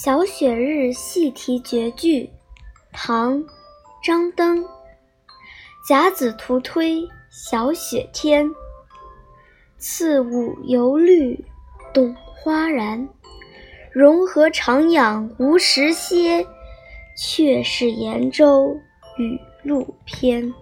小雪日戏题绝句，唐·张登。甲子徒推小雪天，次午犹绿动花然。融合长养无时歇，却是严州雨露偏。